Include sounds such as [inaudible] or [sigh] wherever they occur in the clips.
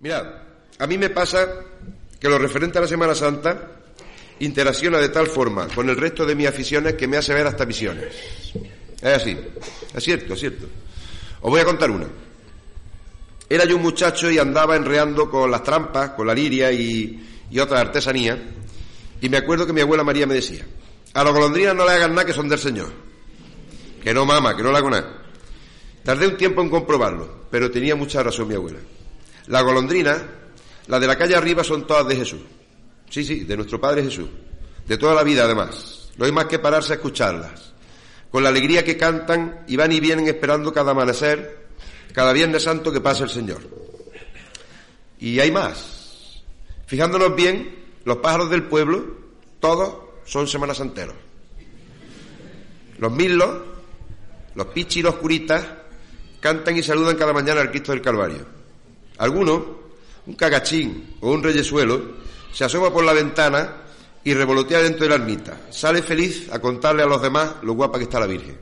Mirad, a mí me pasa que lo referente a la Semana Santa interacciona de tal forma con el resto de mis aficiones que me hace ver hasta visiones. Es así, es cierto, es cierto. Os voy a contar una. Era yo un muchacho y andaba enreando con las trampas, con la liria y, y otras artesanías, y me acuerdo que mi abuela María me decía, a los golondrinas no le hagan nada que son del Señor. Que no, mama, que no le hago nada. Tardé un tiempo en comprobarlo, pero tenía mucha razón mi abuela. Las golondrinas, las de la calle arriba, son todas de Jesús. Sí, sí, de nuestro Padre Jesús. De toda la vida, además. No hay más que pararse a escucharlas. Con la alegría que cantan y van y vienen esperando cada amanecer, cada Viernes Santo que pasa el Señor. Y hay más. Fijándonos bien, los pájaros del pueblo, todos son semanas santeros. Los mirlos, los pichis y los curitas, cantan y saludan cada mañana al Cristo del Calvario. Algunos, un cagachín o un reyesuelo, se asoma por la ventana y revolotea dentro de la ermita. Sale feliz a contarle a los demás lo guapa que está la Virgen.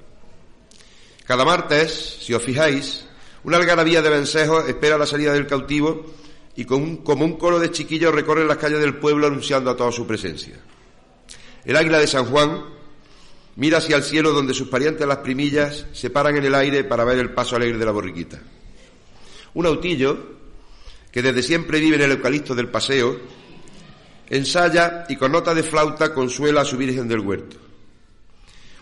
Cada martes, si os fijáis, una algarabía de vencejos espera la salida del cautivo y como un coro de chiquillos recorren las calles del pueblo anunciando a toda su presencia. El águila de San Juan mira hacia el cielo donde sus parientes las primillas se paran en el aire para ver el paso alegre de la borriquita. Un autillo, que desde siempre vive en el eucalipto del paseo, ensaya y con nota de flauta consuela a su Virgen del Huerto.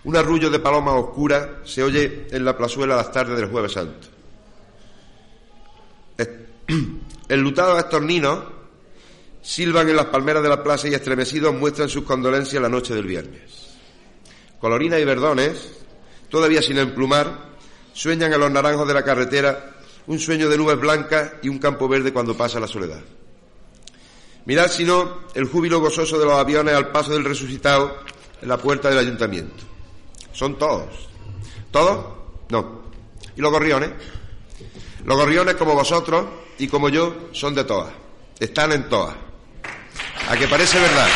Un arrullo de paloma oscura se oye en la plazuela las tardes del Jueves Santo. [clears throat] Enlutados estorninos silban en las palmeras de la plaza y estremecidos muestran sus condolencias la noche del viernes. Colorina y verdones, todavía sin emplumar, sueñan a los naranjos de la carretera un sueño de nubes blancas y un campo verde cuando pasa la soledad. Mirad si no el júbilo gozoso de los aviones al paso del resucitado en la puerta del ayuntamiento. Son todos. ¿Todos? No. ¿Y los gorriones? Los gorriones como vosotros y como yo son de todas. Están en todas. A que parece verdad.